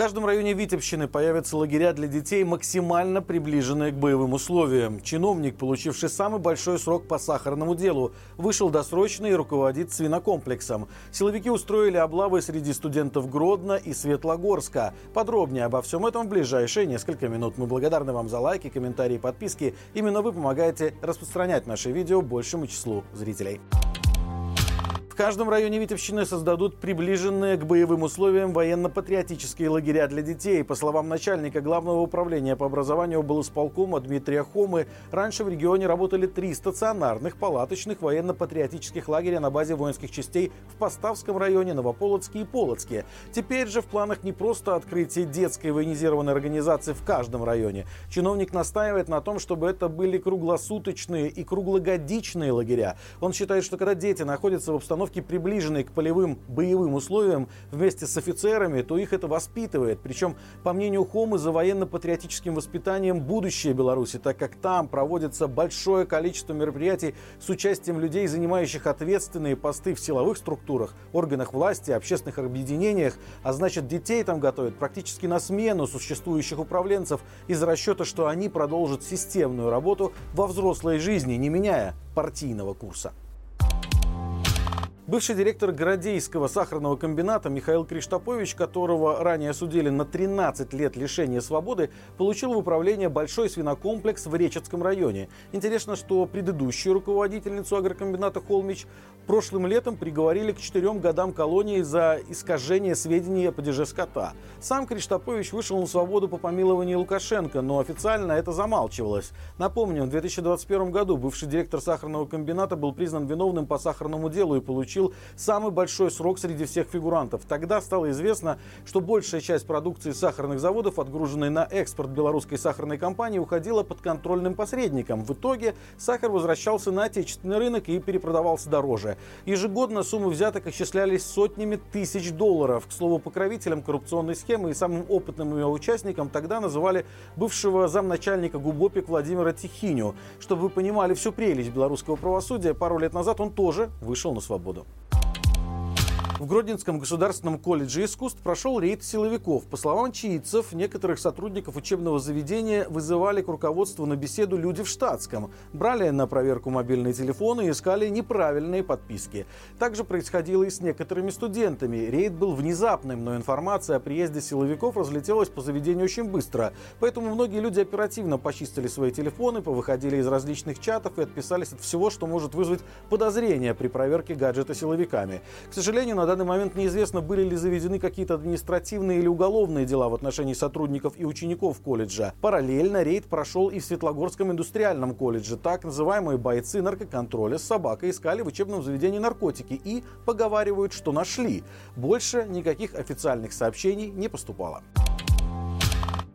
каждом районе Витебщины появятся лагеря для детей, максимально приближенные к боевым условиям. Чиновник, получивший самый большой срок по сахарному делу, вышел досрочно и руководит свинокомплексом. Силовики устроили облавы среди студентов Гродно и Светлогорска. Подробнее обо всем этом в ближайшие несколько минут. Мы благодарны вам за лайки, комментарии подписки. Именно вы помогаете распространять наши видео большему числу зрителей каждом районе Витебщины создадут приближенные к боевым условиям военно-патриотические лагеря для детей. По словам начальника Главного управления по образованию был исполкома Дмитрия Хомы, раньше в регионе работали три стационарных палаточных военно-патриотических лагеря на базе воинских частей в Поставском районе, Новополоцке и Полоцке. Теперь же в планах не просто открытие детской военизированной организации в каждом районе. Чиновник настаивает на том, чтобы это были круглосуточные и круглогодичные лагеря. Он считает, что когда дети находятся в обстановке подготовки, приближенной к полевым боевым условиям вместе с офицерами, то их это воспитывает. Причем, по мнению Хомы, за военно-патриотическим воспитанием будущее Беларуси, так как там проводится большое количество мероприятий с участием людей, занимающих ответственные посты в силовых структурах, органах власти, общественных объединениях, а значит детей там готовят практически на смену существующих управленцев из расчета, что они продолжат системную работу во взрослой жизни, не меняя партийного курса. Бывший директор Городейского сахарного комбината Михаил Криштопович, которого ранее осудили на 13 лет лишения свободы, получил в управление большой свинокомплекс в Речетском районе. Интересно, что предыдущую руководительницу агрокомбината Холмич прошлым летом приговорили к четырем годам колонии за искажение сведений о падеже скота. Сам Криштопович вышел на свободу по помилованию Лукашенко, но официально это замалчивалось. Напомню, в 2021 году бывший директор сахарного комбината был признан виновным по сахарному делу и получил самый большой срок среди всех фигурантов. Тогда стало известно, что большая часть продукции сахарных заводов, отгруженной на экспорт белорусской сахарной компании, уходила под контрольным посредником. В итоге сахар возвращался на отечественный рынок и перепродавался дороже. Ежегодно суммы взяток исчислялись сотнями тысяч долларов. К слову, покровителем коррупционной схемы и самым опытным ее участником тогда называли бывшего замначальника ГУБОПИК Владимира Тихиню. Чтобы вы понимали всю прелесть белорусского правосудия, пару лет назад он тоже вышел на свободу. В Гродненском государственном колледже искусств прошел рейд силовиков. По словам чаицев, некоторых сотрудников учебного заведения вызывали к руководству на беседу люди в штатском. Брали на проверку мобильные телефоны и искали неправильные подписки. Также происходило и с некоторыми студентами. Рейд был внезапным, но информация о приезде силовиков разлетелась по заведению очень быстро. Поэтому многие люди оперативно почистили свои телефоны, повыходили из различных чатов и отписались от всего, что может вызвать подозрения при проверке гаджета силовиками. К сожалению, на данный момент неизвестно, были ли заведены какие-то административные или уголовные дела в отношении сотрудников и учеников колледжа. Параллельно рейд прошел и в Светлогорском индустриальном колледже. Так называемые бойцы наркоконтроля с собакой искали в учебном заведении наркотики и поговаривают, что нашли. Больше никаких официальных сообщений не поступало.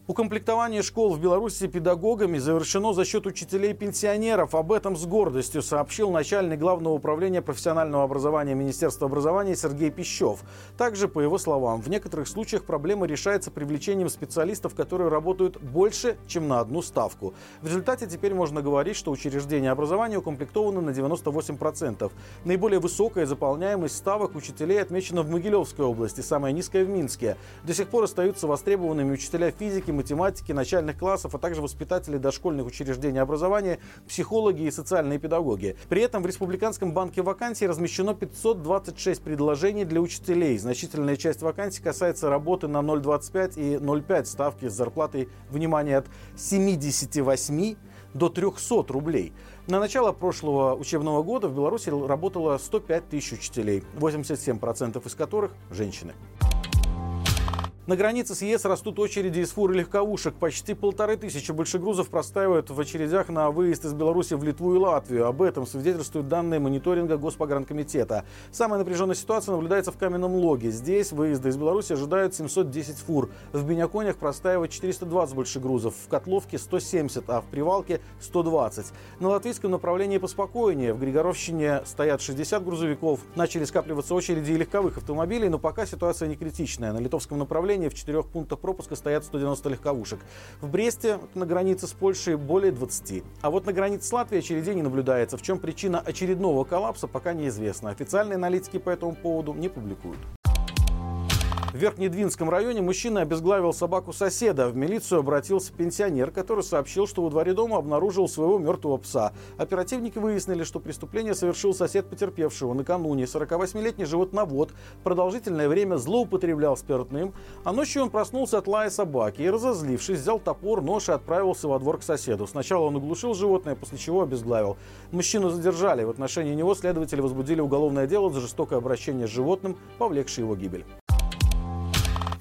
Укомплектование школ в Беларуси педагогами завершено за счет учителей-пенсионеров. Об этом с гордостью сообщил начальник Главного управления профессионального образования Министерства образования Сергей Пищев. Также, по его словам, в некоторых случаях проблема решается привлечением специалистов, которые работают больше, чем на одну ставку. В результате теперь можно говорить, что учреждения образования укомплектованы на 98%. Наиболее высокая заполняемость ставок учителей отмечена в Могилевской области, самая низкая в Минске. До сих пор остаются востребованными учителя физики, математики, начальных классов, а также воспитатели дошкольных учреждений образования, психологи и социальные педагоги. При этом в Республиканском банке вакансий размещено 526 предложений для учителей. Значительная часть вакансий касается работы на 0,25 и 0,5 ставки с зарплатой, внимание, от 78 до 300 рублей. На начало прошлого учебного года в Беларуси работало 105 тысяч учителей, 87% из которых – женщины. На границе с ЕС растут очереди из фур и легковушек. Почти полторы тысячи большегрузов простаивают в очередях на выезд из Беларуси в Литву и Латвию. Об этом свидетельствуют данные мониторинга Госпогранкомитета. Самая напряженная ситуация наблюдается в Каменном Логе. Здесь выезды из Беларуси ожидают 710 фур. В Беняконях простаивает 420 большегрузов, в Котловке 170, а в Привалке 120. На латвийском направлении поспокойнее. В Григоровщине стоят 60 грузовиков. Начали скапливаться очереди и легковых автомобилей, но пока ситуация не критичная. На литовском направлении направлении в четырех пунктах пропуска стоят 190 легковушек. В Бресте на границе с Польшей более 20. А вот на границе с Латвией очередей не наблюдается. В чем причина очередного коллапса, пока неизвестно. Официальные аналитики по этому поводу не публикуют. В Верхнедвинском районе мужчина обезглавил собаку соседа. В милицию обратился пенсионер, который сообщил, что во дворе дома обнаружил своего мертвого пса. Оперативники выяснили, что преступление совершил сосед потерпевшего. Накануне 48-летний животновод продолжительное время злоупотреблял спиртным, а ночью он проснулся от лая собаки и, разозлившись, взял топор, нож и отправился во двор к соседу. Сначала он оглушил животное, после чего обезглавил. Мужчину задержали. В отношении него следователи возбудили уголовное дело за жестокое обращение с животным, повлекшее его гибель.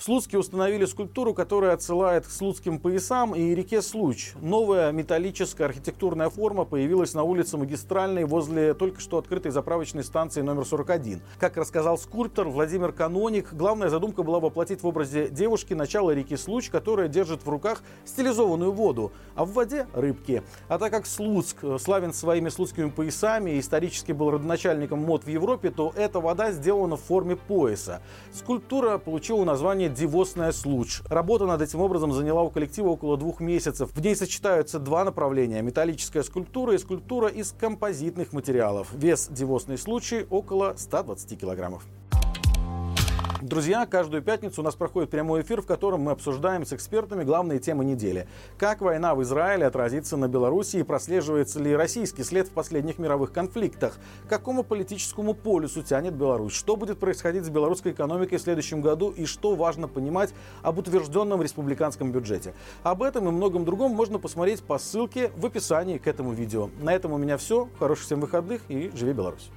В Слуцке установили скульптуру, которая отсылает к слуцким поясам и реке Случ. Новая металлическая архитектурная форма появилась на улице Магистральной возле только что открытой заправочной станции номер 41. Как рассказал скульптор Владимир Каноник, главная задумка была воплотить в образе девушки начало реки Случ, которая держит в руках стилизованную воду, а в воде рыбки. А так как Слуцк славен своими слуцкими поясами и исторически был родоначальником мод в Европе, то эта вода сделана в форме пояса. Скульптура получила название «Девосная случ». Работа над этим образом заняла у коллектива около двух месяцев. В ней сочетаются два направления – металлическая скульптура и скульптура из композитных материалов. Вес «Девосной случай» около 120 килограммов. Друзья, каждую пятницу у нас проходит прямой эфир, в котором мы обсуждаем с экспертами главные темы недели. Как война в Израиле отразится на Беларуси и прослеживается ли российский след в последних мировых конфликтах? К какому политическому полюсу тянет Беларусь? Что будет происходить с белорусской экономикой в следующем году и что важно понимать об утвержденном республиканском бюджете? Об этом и многом другом можно посмотреть по ссылке в описании к этому видео. На этом у меня все. Хороших всем выходных и живи Беларусь!